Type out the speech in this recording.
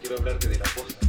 Quiero hablarte de la posta.